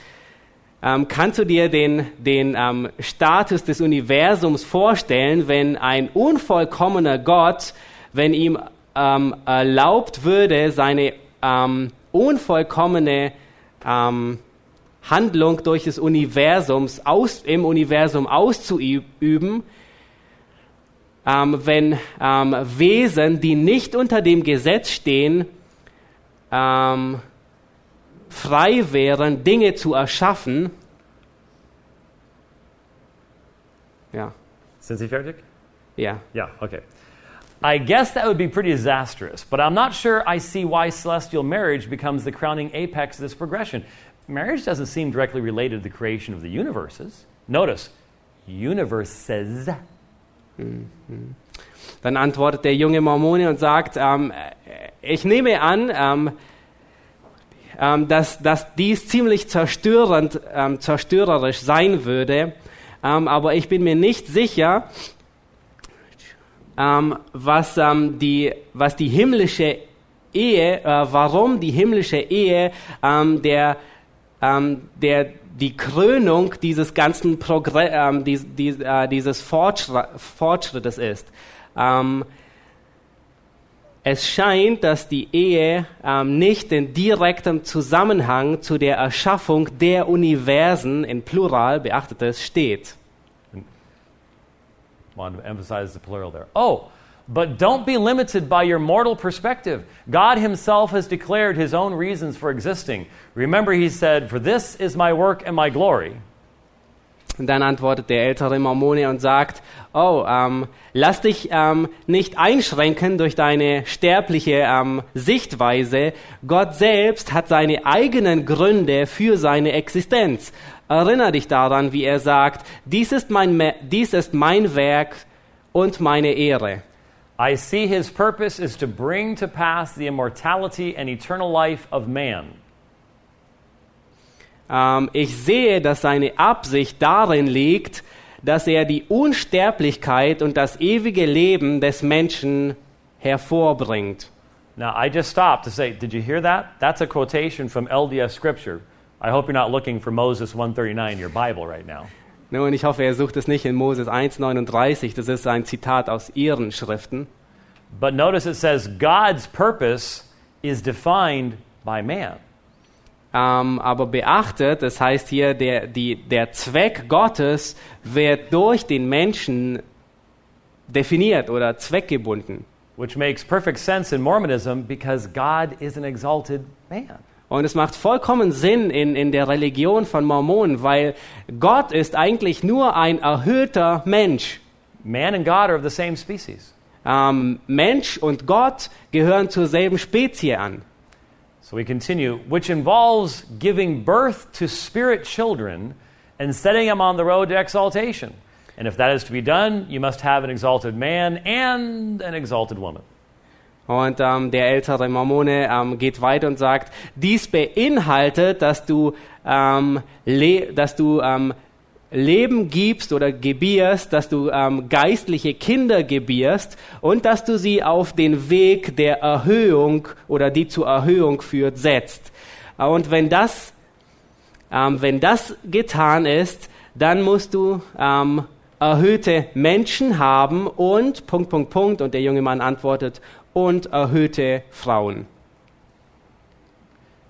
Ähm, kannst du dir den, den ähm, Status des Universums vorstellen, wenn ein unvollkommener Gott, wenn ihm ähm, erlaubt würde, seine ähm, unvollkommene ähm, Handlung durch das Universums aus, im Universum auszuüben, ähm, wenn Wesen, die nicht unter dem Gesetz stehen, ähm, frei wären, Dinge zu erschaffen. Ja, Sind Sie fertig? ja. Yeah, okay. I guess that would be pretty disastrous, but I'm not sure I see why celestial marriage becomes the crowning apex of this progression. Marriage doesn't seem directly related to the creation of the universes. Notice, universes. Mm-hmm. Dann antwortet der junge Mormone und sagt, ähm, ich nehme an, ähm, ähm, dass, dass dies ziemlich zerstörend, ähm, zerstörerisch sein würde, ähm, aber ich bin mir nicht sicher, ähm, was, ähm, die, was die himmlische Ehe, äh, warum die himmlische Ehe ähm, der, ähm, der, die Krönung dieses ganzen Progr ähm, dies, dies, äh, dieses Fortschritt, Fortschrittes ist. Ähm, es scheint, dass die Ehe ähm, nicht in direktem Zusammenhang zu der Erschaffung der Universen, in Plural beachtet es, steht. Want to emphasize the plural there. Oh, but don't be limited by your mortal perspective. God Himself has declared His own reasons for existing. Remember, He said, For this is my work and my glory. Und dann antwortet der ältere Mormone und sagt, oh, ähm, lass dich ähm, nicht einschränken durch deine sterbliche ähm, Sichtweise. Gott selbst hat seine eigenen Gründe für seine Existenz. Erinner dich daran, wie er sagt, dies ist mein, Me dies ist mein Werk und meine Ehre. I see His purpose is to bring to pass the immortality and eternal life of man. Ähm, ich sehe, dass seine Absicht darin liegt, dass er die Unsterblichkeit und das ewige Leben des Menschen hervorbringt. Now, I just stopped to say, did you hear that? That's a quotation from LDS Scripture. I hope you're not looking for Moses 139 in your Bible right now. Nun, ich hoffe, er sucht es nicht in Moses 1,39. Das ist ein Zitat aus ihren Schriften. But notice it says God's purpose is defined by man. Ähm, aber beachtet, das heißt hier, der, die, der Zweck Gottes wird durch den Menschen definiert oder zweckgebunden. which makes perfect sense in Mormonism because God is an exalted man. Und es macht vollkommen Sinn in, in der Religion von Mormonen, weil Gott ist eigentlich nur ein erhöhter Mensch. Man and God are of the same species. Ähm, Mensch und Gott gehören zur selben Spezie an. So we continue, which involves giving birth to spirit children and setting them on the road to exaltation. And if that is to be done, you must have an exalted man and an exalted woman. Und ähm, der ältere Mormone ähm, geht weiter und sagt, dies beinhaltet, dass du, ähm, dass du ähm, Leben gibst oder gebierst, dass du ähm, geistliche Kinder gebierst und dass du sie auf den Weg der Erhöhung oder die zur Erhöhung führt, setzt. Und wenn das, ähm, wenn das getan ist, dann musst du ähm, erhöhte Menschen haben und Punkt, Punkt, Punkt. Und der junge Mann antwortet, und erhöhte Frauen.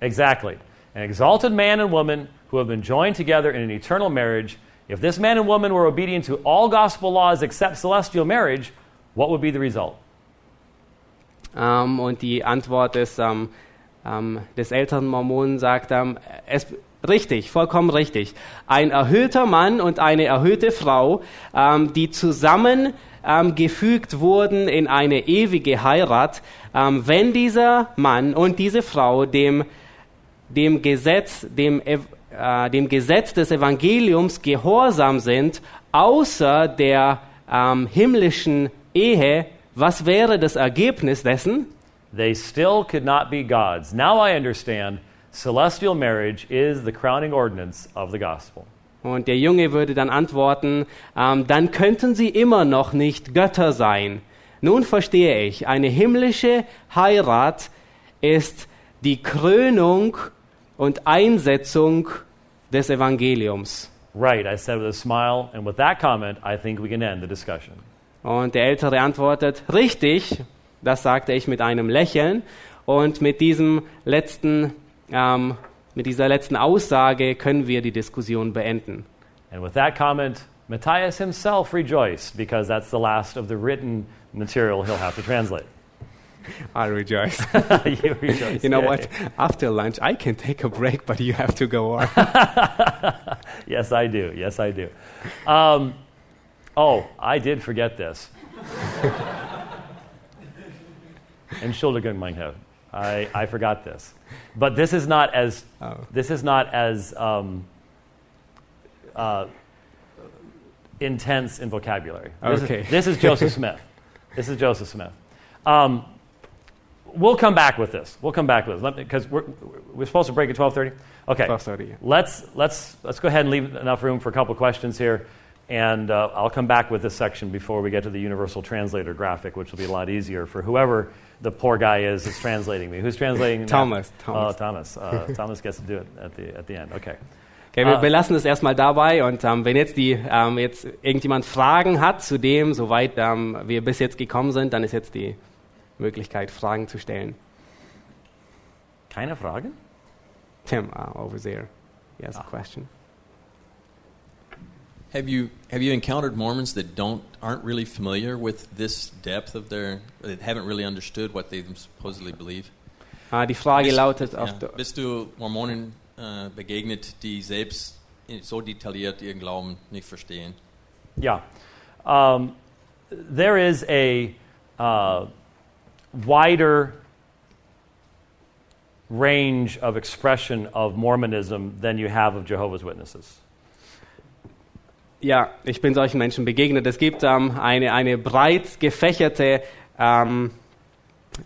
Exactly. An exalted man and woman who have been joined together in an eternal marriage. If this man and woman were obedient to all gospel laws except celestial marriage, what would be the result? Ähm, und die Antwort des, ähm, ähm, des älteren Mormonen sagt, ähm, es, richtig, vollkommen richtig. Ein erhöhter Mann und eine erhöhte Frau, ähm, die zusammen gefügt wurden in eine ewige Heirat, wenn dieser Mann und diese Frau dem, dem Gesetz, dem, Ev- äh, dem Gesetz des Evangeliums gehorsam sind, außer der ähm, himmlischen Ehe, was wäre das Ergebnis dessen? They still could not be gods. Now I understand celestial marriage is the crowning ordinance of the gospel. Und der Junge würde dann antworten, ähm, dann könnten sie immer noch nicht Götter sein. Nun verstehe ich, eine himmlische Heirat ist die Krönung und Einsetzung des Evangeliums. Right, I said with a smile, and with that comment, I think we can end the discussion. Und der Ältere antwortet, richtig, das sagte ich mit einem Lächeln. Und mit diesem letzten, ähm, mit dieser letzten Aussage können wir die Diskussion beenden. And with that comment, Matthias himself rejoiced because that's the last of the written material he'll have to translate. I rejoice. you rejoice. You know Yay. what? After lunch, I can take a break, but you have to go on. Yes, I do. Yes, I do. Um, oh, I did forget this. Entschuldigung, mein Herr. I, I forgot this. But this is not as, Oh. this is not as um, uh, intense in vocabulary. This Okay. Is, this is Joseph Smith. This is Joseph Smith. Um, we'll come back with this. We'll come back with this because we're, we're supposed to break at 12:30. Okay. 12:30, yeah. Let's let's let's go ahead and leave enough room for a couple questions here, and uh, I'll come back with this section before we get to the universal translator graphic, which will be a lot easier for whoever the poor guy is that's translating me. Who's translating? now? Thomas, Thomas. Oh, Thomas. Uh, Thomas gets to do it at the at the end. Okay. Okay, wir belassen es erstmal dabei und ähm, wenn jetzt die ähm, jetzt irgendjemand Fragen hat zu dem, soweit ähm, wir bis jetzt gekommen sind, dann ist jetzt die Möglichkeit, Fragen zu stellen. Keine Fragen? Tim, uh, over there, he has a Ah. question. Have you have you encountered Mormons that don't aren't really familiar with this depth of their that haven't really understood what they supposedly believe? Ah, die Frage Bist- lautet auf ja, der, bist du Mormonen äh, begegnet, die selbst so detailliert ihren Glauben nicht verstehen? Yeah. Um, there is a uh, wider range of expression of Mormonism than you have of Jehovah's Witnesses. Ja, ich bin solchen Menschen begegnet. Es gibt ähm, eine, eine breit gefächerte, ähm,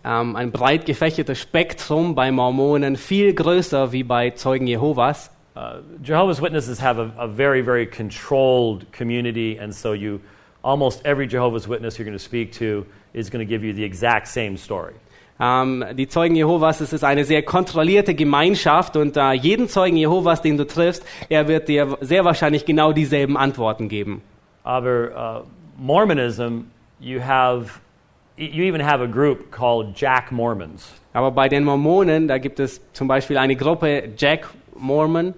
ähm, ein breit gefächertes Spektrum bei Mormonen, viel größer wie bei Zeugen Jehovas. Uh, Jehovah's Witnesses have a, a very, very controlled community, and so you almost every Jehovah's Witness you're going to speak to is going to give you the exact same story. Ähm, die Zeugen Jehovas, es ist eine sehr kontrollierte Gemeinschaft und äh, jeden Zeugen Jehovas, den du triffst, er wird dir sehr wahrscheinlich genau dieselben Antworten geben. Aber uh, Mormonism, you have, you even have a group called Jack Mormons. Aber bei den Mormonen, da gibt es zum Beispiel eine Gruppe Jack Mormon,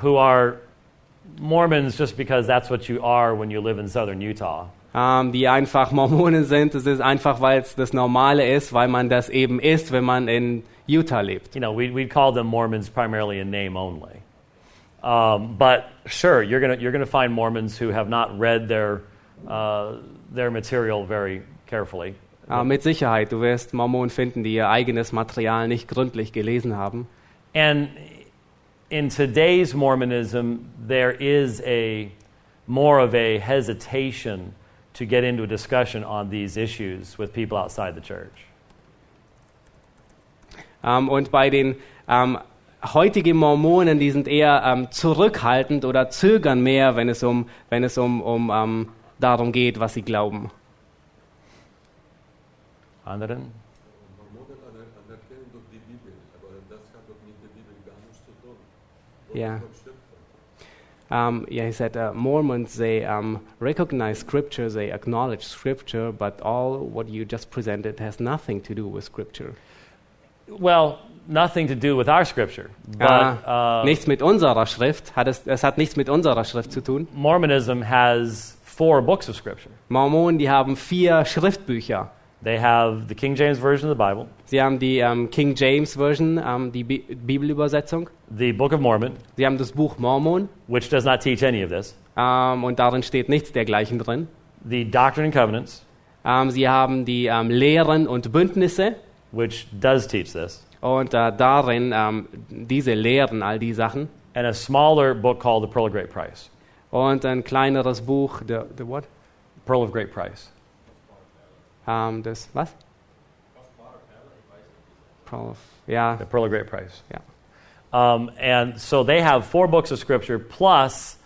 who are Mormons just because that's what you are when you live in southern Utah. Ähm, die einfach Mormonen sind. Es ist einfach, weil es das Normale ist, weil man das eben ist, wenn man in Utah lebt. You know, we, we'd call them Mormons primarily in name only. Um, but sure, you're going you're gonna find Mormons who have not read their, uh, their material very carefully. Äh, mit Sicherheit, du wirst Mormonen finden, die ihr eigenes Material nicht gründlich gelesen haben. And in today's Mormonism, there is a more of a hesitation to get into a discussion on these issues with people outside the church. Ähm, und bei den ähm, heutigen Mormonen, die sind eher ähm, zurückhaltend oder zögern mehr, wenn es um, wenn es um, um darum geht, was sie glauben. Anderen? Ja. Um, yeah, he said uh, Mormons they um, recognize Scripture, they acknowledge Scripture, but all what you just presented has nothing to do with Scripture. Well, nothing to do with our scripture. But Ah, uh, nichts mit unserer Schrift. Hat es, es hat nichts mit unserer Schrift zu tun. Mormonism has four books of scripture. Mormonen, die haben vier Schriftbücher. They have the King James Version of the Bible, Sie haben die ähm, King James Version, ähm, die Bi Bibelübersetzung. the Book of Mormon, Sie haben das Buch Mormon which does not teach any of this, ähm, und darin steht nichts dergleichen drin. the Doctrine and Covenants, Ähm, sie haben die ähm, Lehren und Bündnisse which does teach this, und äh, darin ähm, diese Lehren, all die Sachen. and a smaller book called The Pearl of Great Price. Und ein kleineres Buch, the, the what? Pearl of Great Price. Ähm, das, was? Pearl of, ja, The Pearl of Great Price. Ja. Um, and so they have four books of Scripture plus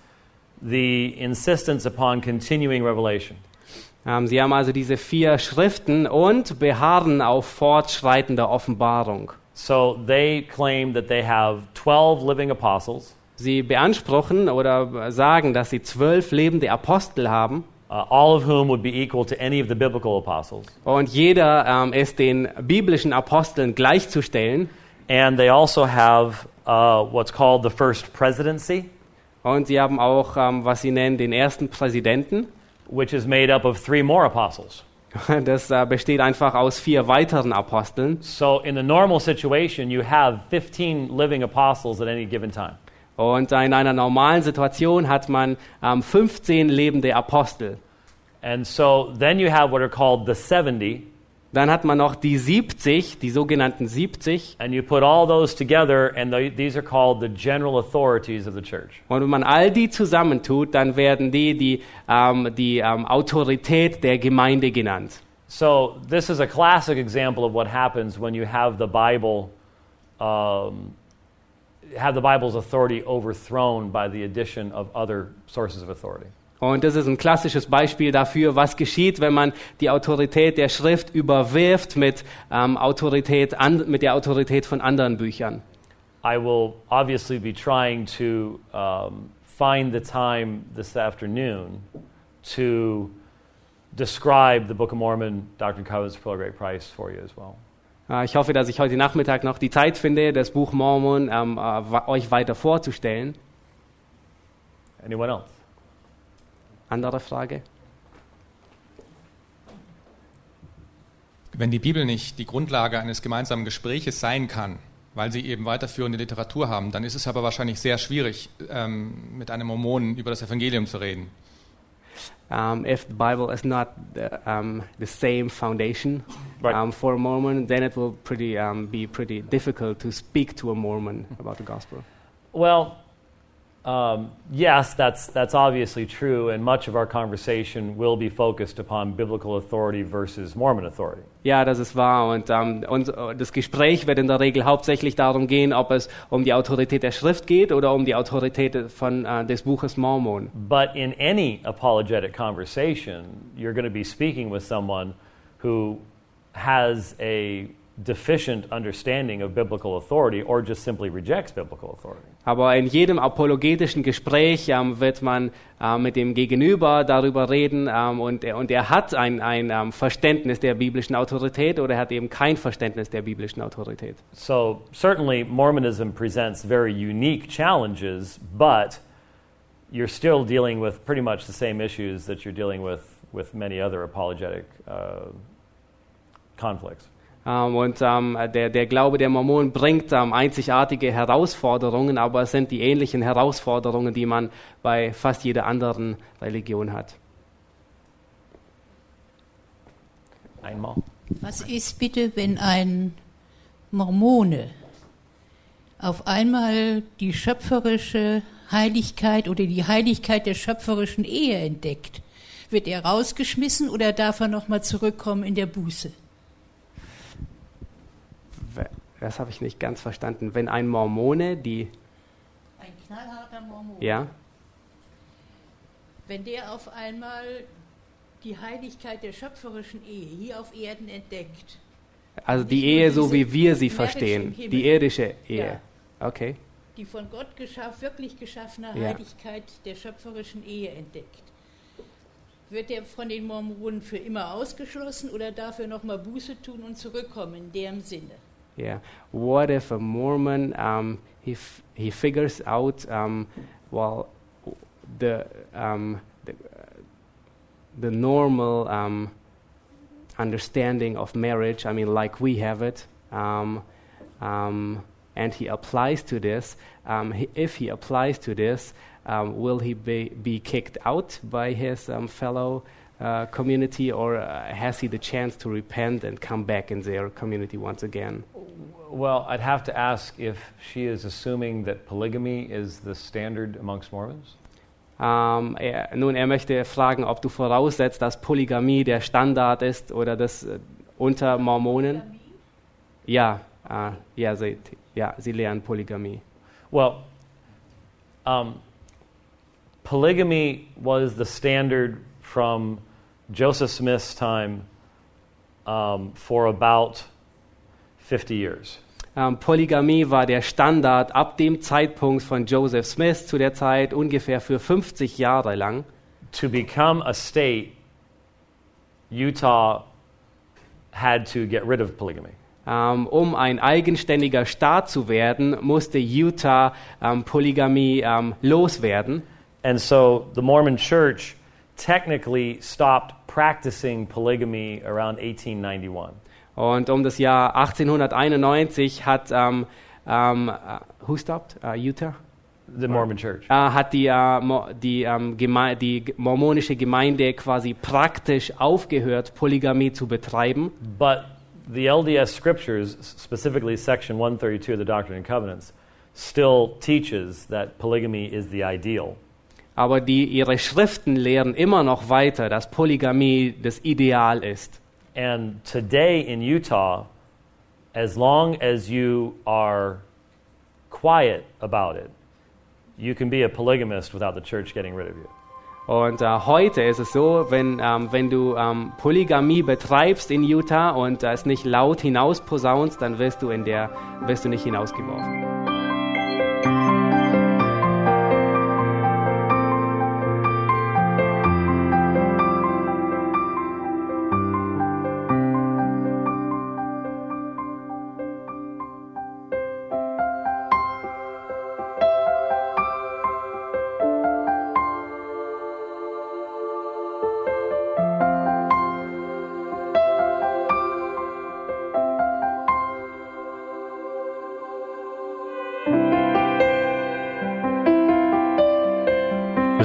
the insistence upon continuing revelation. Ähm, sie haben also diese vier Schriften und beharren auf fortschreitender Offenbarung. So they claim that they have 12 living apostles, Sie beanspruchen oder sagen, dass sie zwölf lebende Apostel haben all of whom would be equal to any of the biblical apostles. und jeder ähm, ist den biblischen Aposteln gleichzustellen. And they also have uh, what's called the first presidency, Und sie haben auch, ähm, was sie nennen, den ersten Präsidenten. which is made up of three more apostles. Das äh, besteht einfach aus vier weiteren Aposteln. So in the normal situation, you have 15 living apostles at any given time. Und in einer normalen Situation hat man ähm, 15 lebende Apostel. And so then you have what are called the 70, Dann hat man noch die 70, die sogenannten 70. and you put all those together, and the, these are called the general authorities of the church. Und wenn man all die zusammentut, dann werden die die, ähm, die ähm, Autorität der Gemeinde genannt. So this is a classic example of what happens when you have the Bible, um, have the Bible's authority overthrown by the addition of other sources of authority. Und das ist ein klassisches Beispiel dafür, was geschieht, wenn man die Autorität der Schrift überwirft mit, ähm, Autorität an, mit der Autorität von anderen Büchern. I will obviously be trying to um, find the time this afternoon to describe the Book of Mormon, Doctrine and Covenants, Pearl of Great Price for you as well. Äh, ich hoffe, dass ich heute Nachmittag noch die Zeit finde, das Buch Mormon ähm, äh, euch weiter vorzustellen. Anyone else? Andere Frage? Wenn die Bibel nicht die Grundlage eines gemeinsamen Gespräches sein kann, weil sie eben weiterführende Literatur haben, dann ist es aber wahrscheinlich sehr schwierig, ähm, mit einem Mormonen über das Evangelium zu reden. Um, if the Bible is not the, um, the same foundation Right. um, for a Mormon, then it will pretty, um, be pretty difficult to speak to a Mormon about the gospel. Well, um, yes, that's, that's obviously true, and much of our conversation will be focused upon biblical authority versus Mormon authority. Ja, das ist wahr. Und, ähm, und das Gespräch wird in der Regel hauptsächlich darum gehen, ob es um die Autorität der Schrift geht oder um die Autorität von, äh, des Buches Mormon. But in any apologetic conversation, you're going to be speaking with someone who has a deficient understanding of biblical authority or just simply rejects biblical authority. Aber in jedem apologetischen Gespräch ähm, wird man äh, mit dem Gegenüber darüber reden ähm, und, er, und er hat ein, ein ähm, Verständnis der biblischen Autorität oder er hat eben kein Verständnis der biblischen Autorität. So, certainly, Mormonism presents very unique challenges, but you're still dealing with pretty much the same issues that you're dealing with with many other apologetic uh, conflicts. Ähm, und ähm, der, der Glaube der Mormonen bringt ähm, einzigartige Herausforderungen, aber es sind die ähnlichen Herausforderungen, die man bei fast jeder anderen Religion hat. Einmal. Was ist bitte, wenn ein Mormone auf einmal die schöpferische Heiligkeit oder die Heiligkeit der schöpferischen Ehe entdeckt? Wird er rausgeschmissen oder darf er nochmal zurückkommen in der Buße? We- Das habe ich nicht ganz verstanden. Wenn ein Mormone die, Ein knallharter Mormon. ja, Wenn der auf einmal die Heiligkeit der schöpferischen Ehe hier auf Erden entdeckt, also die Ehe, so wie wir sie verstehen, die irdische Ehe. Okay. die von Gott geschaff, wirklich geschaffene Ja. Heiligkeit der schöpferischen Ehe entdeckt. Wird er von den Mormonen für immer ausgeschlossen oder darf er nochmal Buße tun und zurückkommen in deren Sinne? Yeah. What if a Mormon um, he f- he figures out um, well the um, the, uh, the normal um, understanding of marriage? I mean, like we have it, um, um, and he applies to this. Um, he, if he applies to this, um, will he be be kicked out by his um, fellow? Uh, community, or uh, has he the chance to repent and come back in their community once again? Well, I'd have to ask if she is assuming that polygamy is the standard amongst Mormons. Ähm, er, nun, er möchte fragen, ob du voraussetzt, dass Polygamie der Standard ist oder das äh, unter Mormonen. Ja, äh, ja, sie, ja, sie lehren Polygamie. Well, um, polygamy was the standard from Joseph Smith's time um, for about 50 years. Ähm, Polygamie war der Standard ab dem Zeitpunkt von Joseph Smith zu der Zeit ungefähr für 50 Jahre lang. To become a state, Utah had to get rid of polygamy. Ähm, um ein eigenständiger Staat zu werden, musste Utah ähm, Polygamie loswerden. And so the Mormon church technically stopped practicing polygamy around 1891. Und um das Jahr 1891 hat ähm, ähm, äh, who stopped? Äh, Utah? The Mormon church. Äh, hat die, äh, mo, die, geme die mormonische Gemeinde quasi praktisch aufgehört, Polygamie zu betreiben. But the LDS scriptures, specifically section 132 of the Doctrine and Covenants, still teaches that polygamy is the ideal. Aber die, ihre Schriften lehren immer noch weiter, dass Polygamie das Ideal ist. And today in Utah, as long as you are quiet about it, you can be a polygamist without the church getting rid of you. Und äh, heute ist es so, wenn, ähm, wenn du ähm, Polygamie betreibst in Utah und äh, es nicht laut hinausposaunst, dann wirst du, in der, wirst du nicht hinausgeworfen.